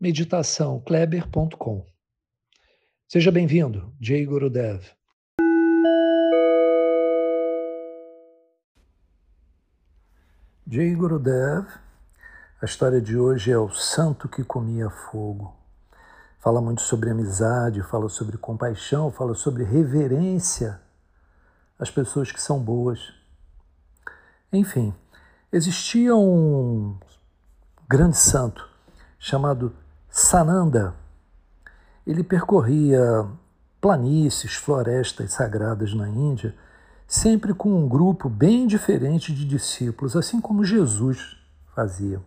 meditaçãokleber.com. Seja bem-vindo, Jay Gurudev. Jay Gurudev, a história de hoje é o santo que comia fogo. Fala muito sobre amizade, fala sobre compaixão, fala sobre reverência às pessoas que são boas. Enfim, existia um grande santo chamado Sananda, ele percorria planícies, florestas sagradas na Índia, sempre com um grupo bem diferente de discípulos, assim como Jesus fazia.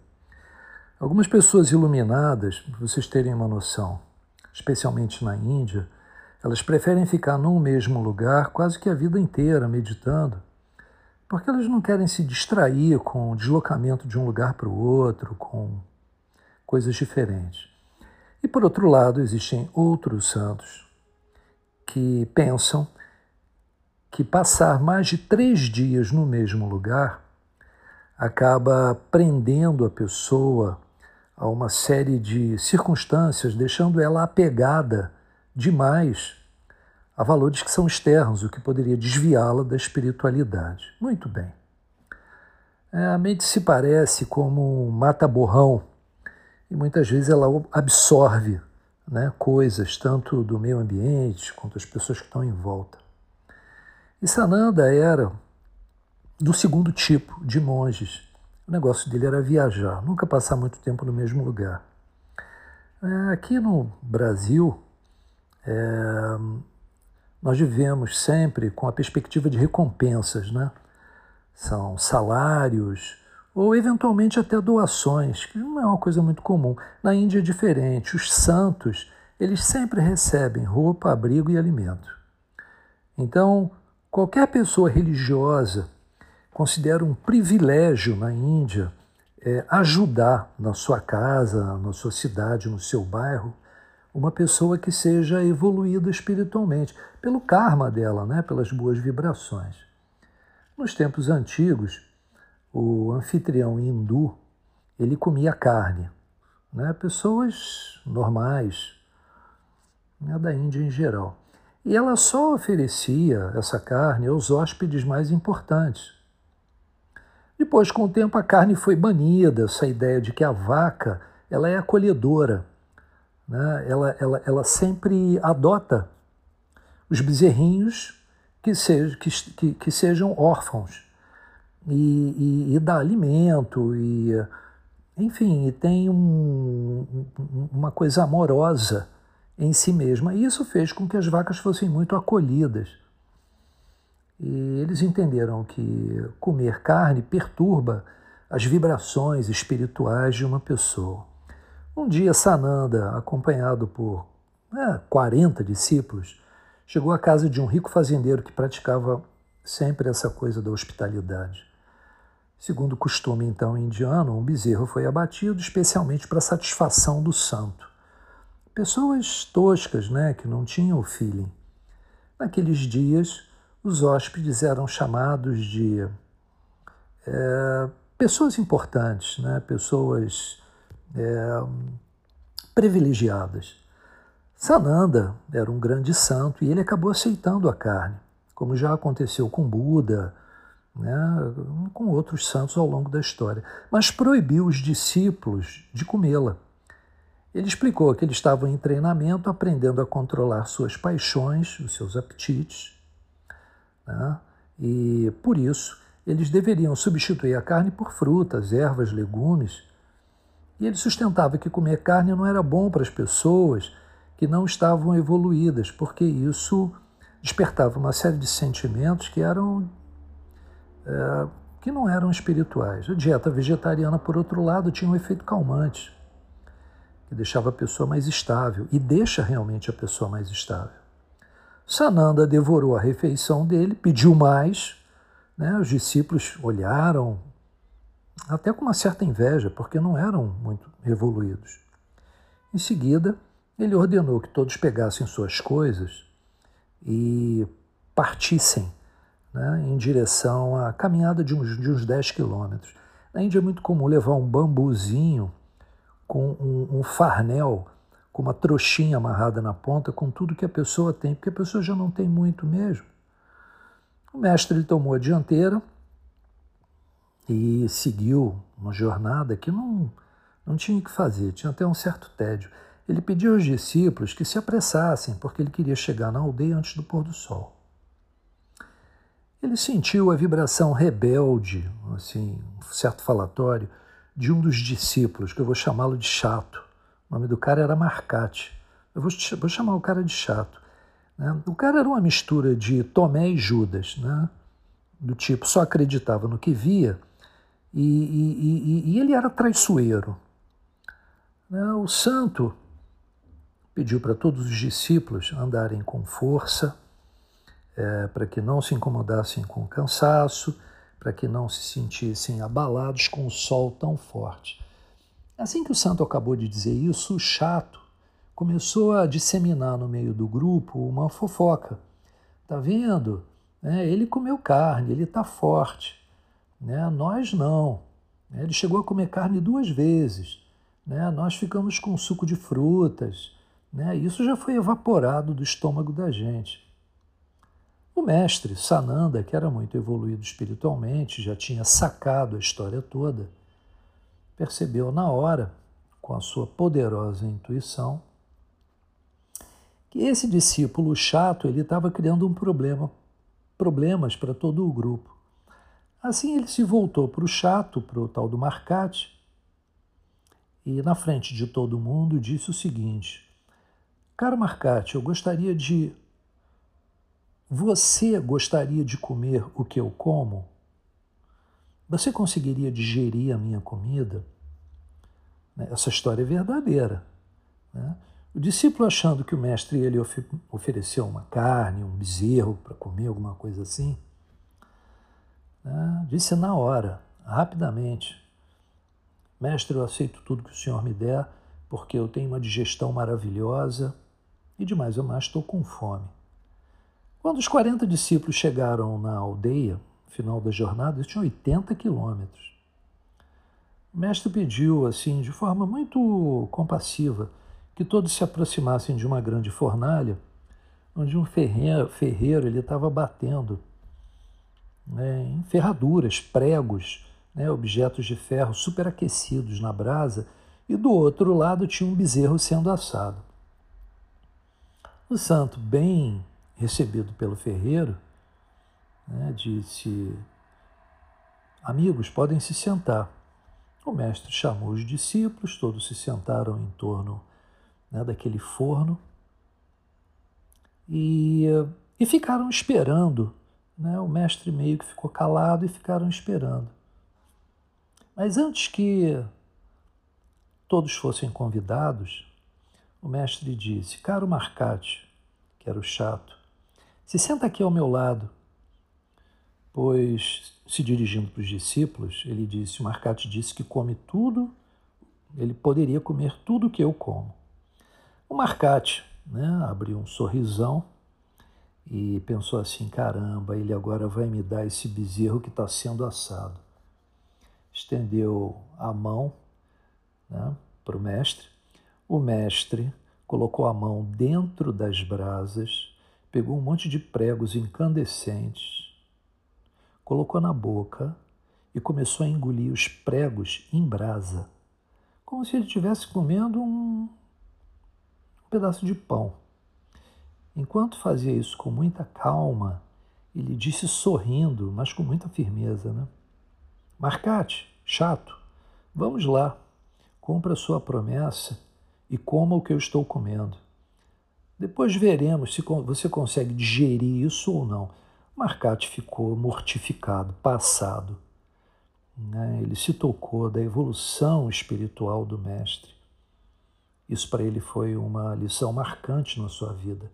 Algumas pessoas iluminadas, para vocês terem uma noção, especialmente na Índia, elas preferem ficar num mesmo lugar quase que a vida inteira meditando, porque elas não querem se distrair com o deslocamento de um lugar para o outro, com coisas diferentes. E por outro lado, existem outros santos que pensam que passar mais de três dias no mesmo lugar acaba prendendo a pessoa a uma série de circunstâncias, deixando ela apegada demais a valores que são externos, o que poderia desviá-la da espiritualidade. Muito bem. É, a mente se parece como um mata-borrão e muitas vezes ela absorve né, coisas, tanto do meio ambiente quanto as pessoas que estão em volta. E Sananda era do segundo tipo de monges. O negócio dele era viajar, nunca passar muito tempo no mesmo lugar. É, aqui no Brasil, é, nós vivemos sempre com a perspectiva de recompensas, né? São salários, ou eventualmente até doações, que não é uma coisa muito comum. Na Índia é diferente. Os santos, eles sempre recebem roupa, abrigo e alimento. Então, qualquer pessoa religiosa considera um privilégio na Índia é, ajudar na sua casa, na sua cidade, no seu bairro, uma pessoa que seja evoluída espiritualmente, pelo karma dela, né, pelas boas vibrações. Nos tempos antigos, o anfitrião hindu ele comia carne, né? pessoas normais, né? da Índia em geral. E ela só oferecia essa carne aos hóspedes mais importantes. Depois, com o tempo, a carne foi banida, essa ideia de que a vaca ela é acolhedora. Né? Ela, ela, ela sempre adota os bezerrinhos que, que, que, que sejam órfãos e, e, e dá alimento e enfim, e tem um, uma coisa amorosa em si mesma. E isso fez com que as vacas fossem muito acolhidas. E eles entenderam que comer carne perturba as vibrações espirituais de uma pessoa. Um dia, Sananda, acompanhado por é, 40 discípulos, chegou à casa de um rico fazendeiro que praticava sempre essa coisa da hospitalidade. Segundo o costume então indiano, um bezerro foi abatido especialmente para satisfação do santo. Pessoas toscas, né, que não tinham o feeling. Naqueles dias, os hóspedes eram chamados de é, pessoas importantes, né, pessoas é, privilegiadas. Sananda era um grande santo e ele acabou aceitando a carne, como já aconteceu com Buda, né, com outros santos ao longo da história, mas proibiu os discípulos de comê-la. Ele explicou que eles estavam em treinamento, aprendendo a controlar suas paixões, os seus apetites, né, e por isso eles deveriam substituir a carne por frutas, ervas, legumes. E ele sustentava que comer carne não era bom para as pessoas que não estavam evoluídas, porque isso despertava uma série de sentimentos que eram é, que não eram espirituais. A dieta vegetariana, por outro lado, tinha um efeito calmante. que deixava a pessoa mais estável e deixa realmente a pessoa mais estável. Sananda devorou a refeição dele, pediu mais. Né? Os discípulos olharam, até com uma certa inveja, porque não eram muito evoluídos. Em seguida, ele ordenou que todos pegassem suas coisas e partissem né, em direção à caminhada de uns, de uns 10 quilômetros. Na Índia é muito comum levar um bambuzinho com um, um farnel, com uma trouxinha amarrada na ponta, com tudo que a pessoa tem, porque a pessoa já não tem muito mesmo. O mestre ele tomou a dianteira e seguiu uma jornada que não, não tinha que fazer, tinha até um certo tédio. Ele pediu aos discípulos que se apressassem, porque ele queria chegar na aldeia antes do pôr do sol. Ele sentiu a vibração rebelde, assim, um certo falatório, de um dos discípulos, que eu vou chamá-lo de chato. O nome do cara era Marcate. Eu vou, vou chamar o cara de chato. Né? O cara era uma mistura de Tomé e Judas, né? do tipo, só acreditava no que via e, e, e, e ele era traiçoeiro. Né? O santo pediu para todos os discípulos andarem com força, é, para que não se incomodassem com o cansaço, para que não se sentissem abalados com o sol tão forte. Assim que o santo acabou de dizer isso, o chato começou a disseminar no meio do grupo uma fofoca. Tá vendo? É, ele comeu carne, ele está forte. Né? Nós não. Ele chegou a comer carne duas vezes. Né? Nós ficamos com suco de frutas. Né? Isso já foi evaporado do estômago da gente. O mestre Sananda, que era muito evoluído espiritualmente, já tinha sacado a história toda, percebeu na hora, com a sua poderosa intuição, que esse discípulo chato ele estava criando um problema, problemas para todo o grupo. Assim ele se voltou para o chato, para o tal do Marcate, e na frente de todo mundo disse o seguinte: Caro Marcate, eu gostaria de você gostaria de comer o que eu como? Você conseguiria digerir a minha comida? Né, essa história é verdadeira. Né? O discípulo, achando que o mestre ele ofereceu uma carne, um bezerro para comer, alguma coisa assim, né? disse na hora, rapidamente: Mestre, eu aceito tudo que o senhor me der, porque eu tenho uma digestão maravilhosa e demais eu mais estou com fome. Quando os 40 discípulos chegaram na aldeia, final da jornada, eles tinham 80 quilômetros. O mestre pediu, assim, de forma muito compassiva, que todos se aproximassem de uma grande fornalha, onde um ferreiro, ferreiro ele estava batendo né, em ferraduras, pregos, né, objetos de ferro superaquecidos na brasa, e do outro lado tinha um bezerro sendo assado. O santo, bem recebido pelo ferreiro, né, disse: Amigos, podem se sentar. O mestre chamou os discípulos, todos se sentaram em torno né, daquele forno e, e ficaram esperando. Né? O mestre meio que ficou calado e ficaram esperando. Mas antes que todos fossem convidados, o mestre disse: Caro Marcate, que era o chato, se senta aqui ao meu lado. Pois, se dirigindo para os discípulos, ele disse: O Marcate disse que come tudo, ele poderia comer tudo que eu como. O Marcate né, abriu um sorrisão e pensou assim: caramba, ele agora vai me dar esse bezerro que está sendo assado. Estendeu a mão né, para o mestre. O mestre colocou a mão dentro das brasas pegou um monte de pregos incandescentes, colocou na boca e começou a engolir os pregos em brasa, como se ele estivesse comendo um, um pedaço de pão. Enquanto fazia isso com muita calma, ele disse sorrindo, mas com muita firmeza, né? Marcate, chato, vamos lá, cumpra sua promessa e coma o que eu estou comendo. Depois veremos se você consegue digerir isso ou não. Marcate ficou mortificado, passado. Né? Ele se tocou da evolução espiritual do Mestre Isso para ele foi uma lição marcante na sua vida,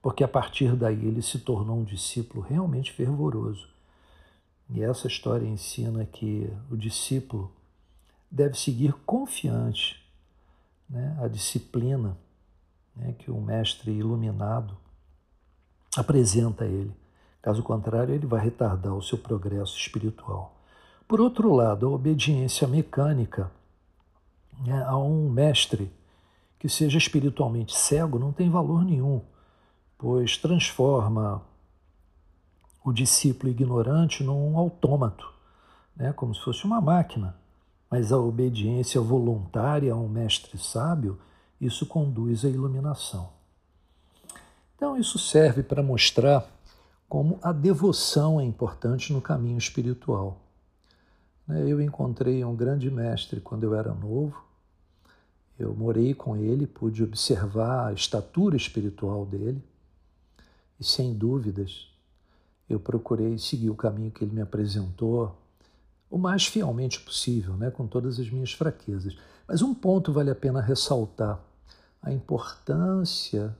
porque a partir daí ele se tornou um discípulo realmente fervoroso. E essa história ensina que o discípulo deve seguir confiante né, a disciplina né, que o mestre iluminado apresenta a ele. Caso contrário, ele vai retardar o seu progresso espiritual. Por outro lado, a obediência mecânica né, a um mestre que seja espiritualmente cego não tem valor nenhum, pois transforma o discípulo ignorante num autômato, né, como se fosse uma máquina. Mas a obediência voluntária a um mestre sábio, isso conduz à iluminação. Então, isso serve para mostrar como a devoção é importante no caminho espiritual. Né, eu encontrei um grande mestre quando eu era novo, eu morei com ele, pude observar a estatura espiritual dele e, sem dúvidas, eu procurei seguir o caminho que ele me apresentou o mais fielmente possível, né, com todas as minhas fraquezas. Mas um ponto vale a pena ressaltar: a importância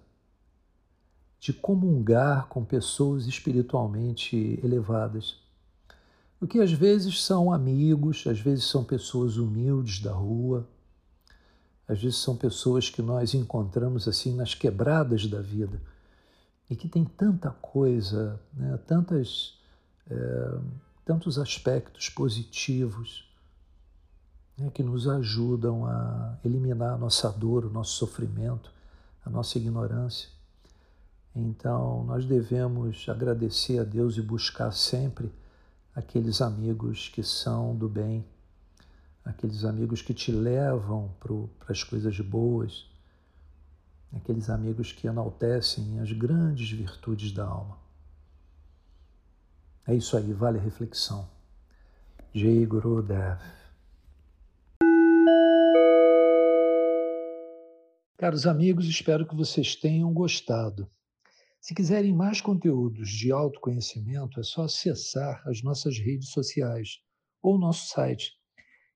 de comungar com pessoas espiritualmente elevadas. Porque às vezes são amigos, às vezes são pessoas humildes da rua, às vezes são pessoas que nós encontramos assim nas quebradas da vida e que tem tanta coisa, né? Tantas, é, tantos aspectos positivos né? que nos ajudam a eliminar a nossa dor, o nosso sofrimento, a nossa ignorância. Então, nós devemos agradecer a Deus e buscar sempre aqueles amigos que são do bem aqueles amigos que te levam para as coisas boas, aqueles amigos que enaltecem as grandes virtudes da alma. É isso aí, vale a reflexão. Jai Guru Caros amigos, espero que vocês tenham gostado. Se quiserem mais conteúdos de autoconhecimento, é só acessar as nossas redes sociais ou nosso site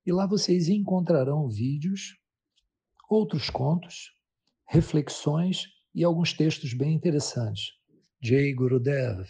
e lá vocês encontrarão vídeos, outros contos, reflexões e alguns textos bem interessantes. Jay Gurudev